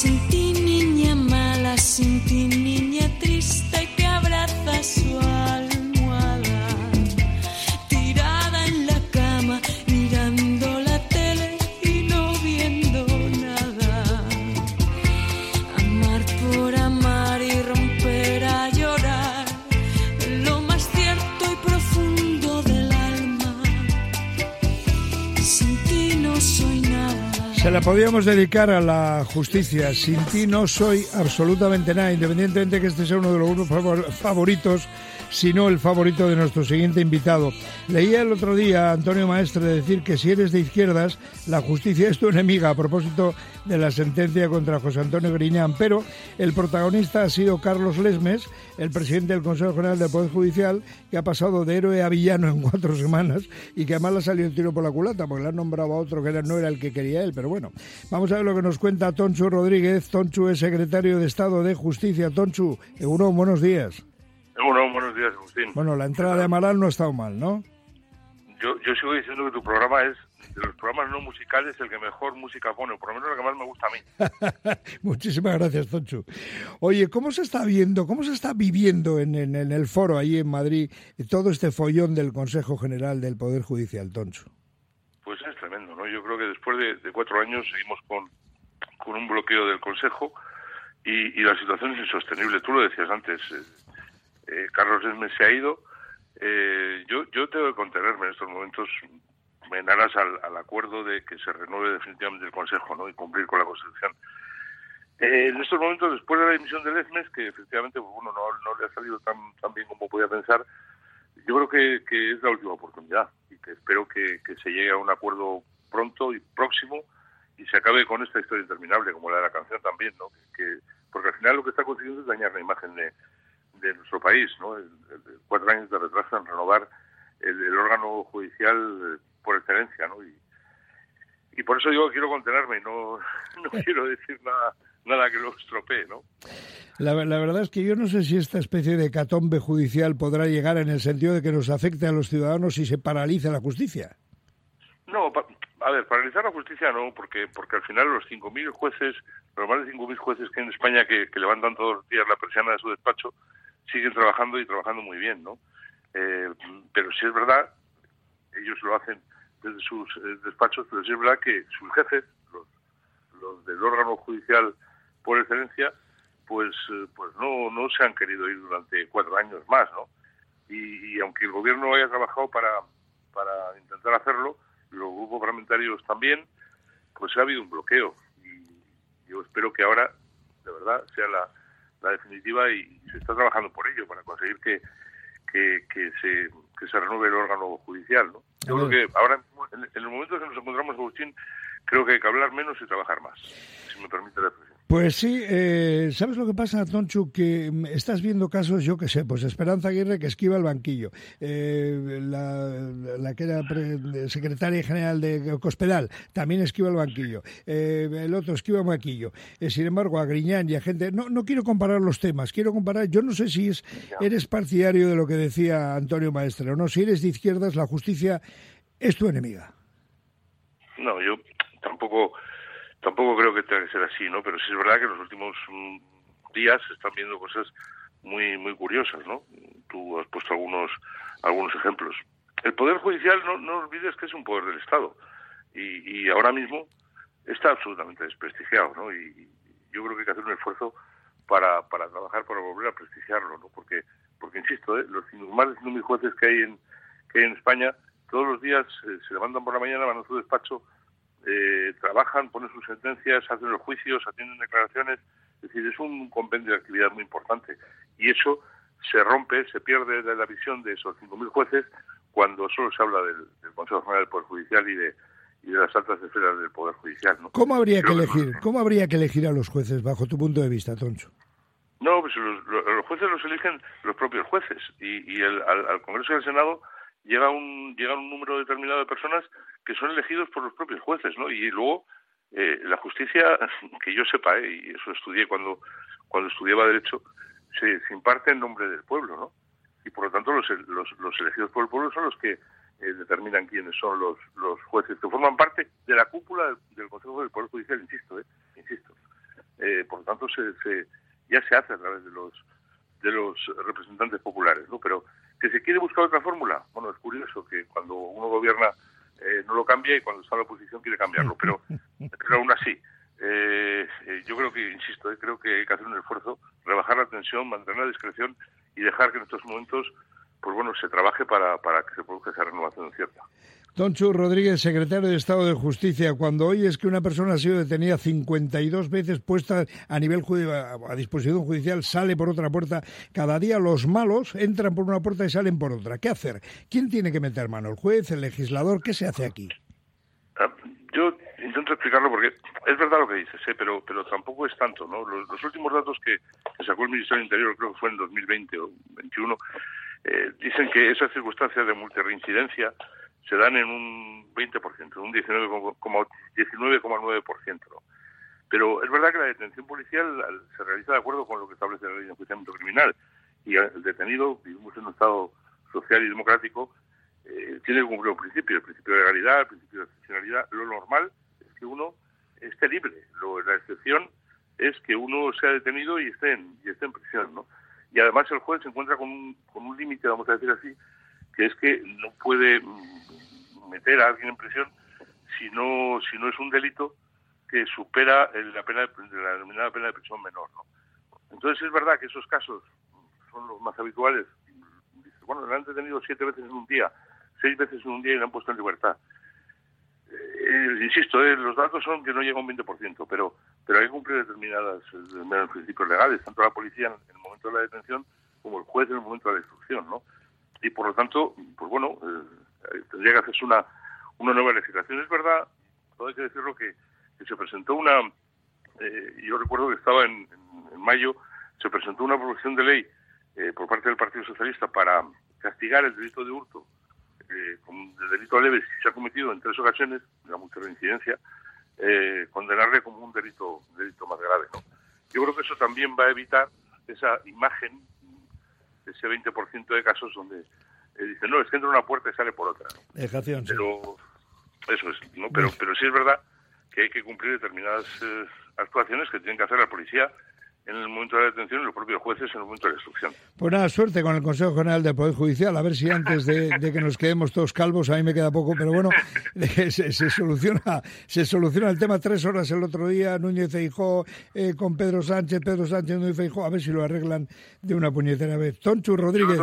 心底。Podríamos dedicar a la justicia. Sin ti no soy absolutamente nada, independientemente que este sea uno de los grupos favoritos, sino el favorito de nuestro siguiente invitado. Leía el otro día a Antonio Maestre decir que si eres de izquierdas, la justicia es tu enemiga a propósito de la sentencia contra José Antonio Griñán, pero el protagonista ha sido Carlos Lesmes, el presidente del Consejo General del Poder Judicial, que ha pasado de héroe a villano en cuatro semanas y que además le ha salido el tiro por la culata, porque le han nombrado a otro que no era el que quería él, pero bueno. Vamos a ver lo que nos cuenta Tonchu Rodríguez. Tonchu es secretario de Estado de Justicia. Tonchu, Egunon, buenos días. Egunon, buenos días, Agustín. Bueno, la entrada de Amaral no ha estado mal, ¿no? Yo, yo sigo diciendo que tu programa es de los programas no musicales el que mejor música pone, o por lo menos el que más me gusta a mí. Muchísimas gracias, Tonchu. Oye, ¿cómo se está viendo, cómo se está viviendo en, en, el foro ahí en Madrid todo este follón del Consejo General del Poder Judicial, Tonchu? Pues es tremendo, ¿no? Yo creo que después de, cuatro años seguimos con, con un bloqueo del Consejo y, la situación es insostenible. Tú lo decías antes, eh, eh, Carlos Esmes se ha ido. Eh, yo, yo tengo que contenerme en estos momentos en aras al, acuerdo de que se renueve definitivamente el Consejo ¿no? y cumplir con la Constitución. Eh, en estos momentos, después de la dimisión del ESMES, que efectivamente pues, no, no le ha salido tan, tan bien como podía pensar, yo creo que, es la última oportunidad y que espero que, se llegue a un acuerdo pronto y próximo y se acabe con esta historia interminable, como la de la canción también, ¿no? Que, porque al final lo que está consiguiendo es dañar la imagen de, de nuestro país, ¿no? cuatro años de retraso en renovar el, el órgano judicial por excelencia, ¿no? Y, y por eso yo quiero contenerme, no, no quiero decir nada, nada que lo estropee, ¿no? La, la, verdad es que yo no sé si esta especie de catombe judicial podrá llegar en el sentido de que nos afecte a los ciudadanos y se paralice la justicia. No, a ver, paralizar la justicia no, porque porque al final los 5.000 jueces, los más de 5.000 jueces que hay en España que, levantan todos los días la persiana de su despacho, siguen trabajando y trabajando muy bien, ¿no? Eh, pero si es verdad, ellos lo hacen desde sus eh, despachos, pero sí es verdad que sus jefes, los, los del órgano judicial por excelencia, pues eh, pues no, no se han querido ir durante cuatro años más, ¿no? Y, aunque el gobierno haya trabajado para, para intentar hacerlo, los grupos parlamentarios también, pues ha habido un bloqueo. Y yo espero que ahora, de verdad, sea la, la definitiva y se está trabajando por ello, para conseguir que, que, que, se, que se renueve el órgano judicial, ¿no? Yo creo que ahora, en el momento en que nos encontramos, Agustín, creo que hay que hablar menos y trabajar más, si me permite la expresión. Pues sí, eh, ¿sabes lo que pasa, Tonchu? Que mm, estás viendo casos, yo que sé, pues Esperanza Aguirre que esquiva el banquillo, eh, la, que era secretaria general de Cospedal también esquiva el banquillo, eh, el otro esquiva el banquillo. sin embargo, a Griñán y a gente... No, no quiero comparar los temas, quiero comparar... Yo no sé si es, eres partidario de lo que decía Antonio Maestre o no, si eres de izquierdas, la justicia es tu enemiga. No, yo tampoco tampoco creo que tenga que ser así, ¿no? Pero sí es verdad que en los últimos mm, días se están viendo cosas muy muy curiosas, ¿no? Tú has puesto algunos algunos ejemplos. El poder judicial no no olvides que es un poder del Estado y, y ahora mismo está absolutamente desprestigiado, ¿no? Y yo creo que hay que hacer un esfuerzo para, para trabajar para volver a prestigiarlo, ¿no? Porque porque insisto, ¿eh? los 100.000 jueces que hay en que hay en España todos los días eh, se levantan por la mañana, van a su despacho eh, trabajan, ponen sus sentencias, hacen los juicios, atienden declaraciones. Es decir, es un compendio de actividad muy importante. Y eso se rompe, se pierde de la visión de esos 5.000 jueces cuando solo se habla del, Consejo General del Poder Judicial y de, y de las altas esferas del Poder Judicial. ¿no? ¿Cómo habría que elegir? ¿Cómo habría que elegir a los jueces bajo tu punto de vista, Toncho? No, pues los, los jueces los eligen los propios jueces y, y el, al, al, Congreso y al Senado llega un llega un número determinado de personas que son elegidos por los propios jueces, ¿no? Y luego eh, la justicia, que yo sepa, ¿eh? y eso estudié cuando cuando estudiaba derecho, se, se, imparte en nombre del pueblo, ¿no? Y por lo tanto los, los, los elegidos por el pueblo son los que eh, determinan quiénes son los, los jueces que forman parte de la cúpula del, Consejo del Poder Judicial, insisto, ¿eh? insisto. se, ya se hace a través de los de los representantes populares, ¿no? Pero que se quiere buscar otra fórmula, bueno, es curioso que cuando uno gobierna eh, no lo cambia y cuando está en la oposición quiere cambiarlo, pero, pero aún así, eh, eh, yo creo que, insisto, creo que hay que hacer un esfuerzo, rebajar la tensión, mantener la discreción y dejar que en estos momentos, pues bueno, se trabaje para, para que se produzca esa renovación cierta. Tonchu Rodríguez, secretario de Estado de Justicia, cuando oyes que una persona ha sido detenida 52 veces puesta a nivel a disposición judicial, sale por otra puerta, cada día los malos entran por una puerta y salen por otra. ¿Qué hacer? ¿Quién tiene que meter mano? ¿El juez? ¿El legislador? ¿Qué se hace aquí? Ah, yo intento explicarlo porque es verdad lo que dices, ¿eh? pero pero tampoco es tanto. ¿no? Los, últimos datos que, sacó el Ministerio del Interior, creo que fue en 2020 o 2021, eh, dicen que esas circunstancias de multirreincidencia se dan en un 20%, un 19,9%. Pero es verdad que la detención policial se realiza de acuerdo con lo que establece la ley de enjuiciamiento criminal y el detenido, vivimos en un Estado social y democrático, eh, tiene que cumplir un principio, el principio de legalidad, el principio de excepcionalidad. Lo normal es que uno esté libre. la excepción es que uno sea detenido y esté en, y esté en prisión. ¿no? Y además el juez se encuentra con un, con un límite, vamos a decir así, que es que no puede meter a alguien en prisión si no si no es un delito que supera la pena de, la denominada pena de prisión menor ¿no? entonces es verdad que esos casos son los más habituales. Bueno le han detenido siete veces en un día seis veces en un día y le han puesto en libertad eh, insisto eh, los datos son que no llega un 20% pero pero hay que cumplir determinados eh, principios legales tanto la policía en el momento de la detención como el juez en el momento de la instrucción no y por lo tanto pues bueno eh, tendría que hacerse una, una nueva legislación. Es verdad, todo hay que decirlo, que, se presentó una, eh, yo recuerdo que estaba en, mayo, se presentó una proposición de ley eh, por parte del Partido Socialista para castigar el delito de hurto eh, como de delito leve si se ha cometido en tres ocasiones, la multirreincidencia, eh, condenarle como un delito, delito más grave. ¿no? Yo creo que eso también va a evitar esa imagen, ese 20% de casos donde dice, no, es que entra una puerta y sale por otra. Pero, eso es, ¿no? Pero, pero sí es verdad que hay que cumplir determinadas eh, actuaciones que tienen que hacer la policía en el momento de la detención y los propios jueces en el momento de la instrucción. Pues nada, suerte con el Consejo General del Poder Judicial, a ver si antes de, que nos quedemos todos calvos, a mí me queda poco, pero bueno, se, soluciona se soluciona el tema tres horas el otro día, Núñez Feijó eh, con Pedro Sánchez, Pedro Sánchez, Núñez Feijó, a ver si lo arreglan de una puñetera vez. Tonchu Rodríguez.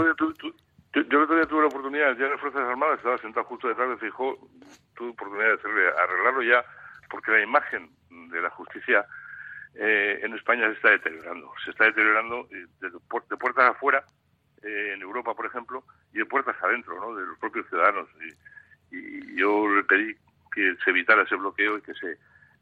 Yo, yo el tuve la oportunidad, ya en las Fuerzas Armadas, estaba sentado justo detrás de Fijó, tuve oportunidad de hacerle, arreglarlo ya, porque la imagen de la justicia eh, en España se está deteriorando. Se está deteriorando eh, de, de puertas afuera, eh, en Europa, por ejemplo, y de puertas adentro, ¿no? de los propios ciudadanos. Y, y yo le pedí que se evitara ese bloqueo y que se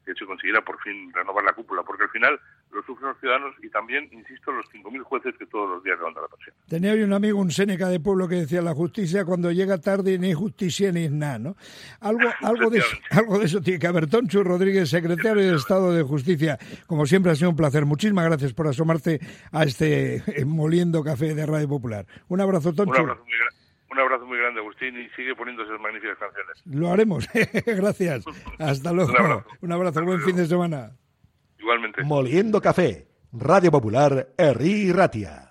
que se consiguiera por fin renovar la cúpula, porque al final lo sufren los ciudadanos y también, insisto, los 5.000 jueces que todos los días levantan la pasión. Tenía hoy un amigo, un Séneca de pueblo, que decía, la justicia cuando llega tarde ni justicia ni nada, ¿no? Algo, algo, de eso, algo de eso tiene que haber. Toncho Rodríguez, secretario de Estado de Justicia, como siempre ha sido un placer. Muchísimas gracias por asomarte a este eh, moliendo café de Radio Popular. Un abrazo, Toncho. Un abrazo muy grande. Un abrazo muy grande, Agustín, y sigue poniendo esas magníficas canciones. Lo haremos. Gracias. Hasta luego. Un abrazo. Buen fin de semana. Moliendo Café, Radio Popular, Herri Ratia.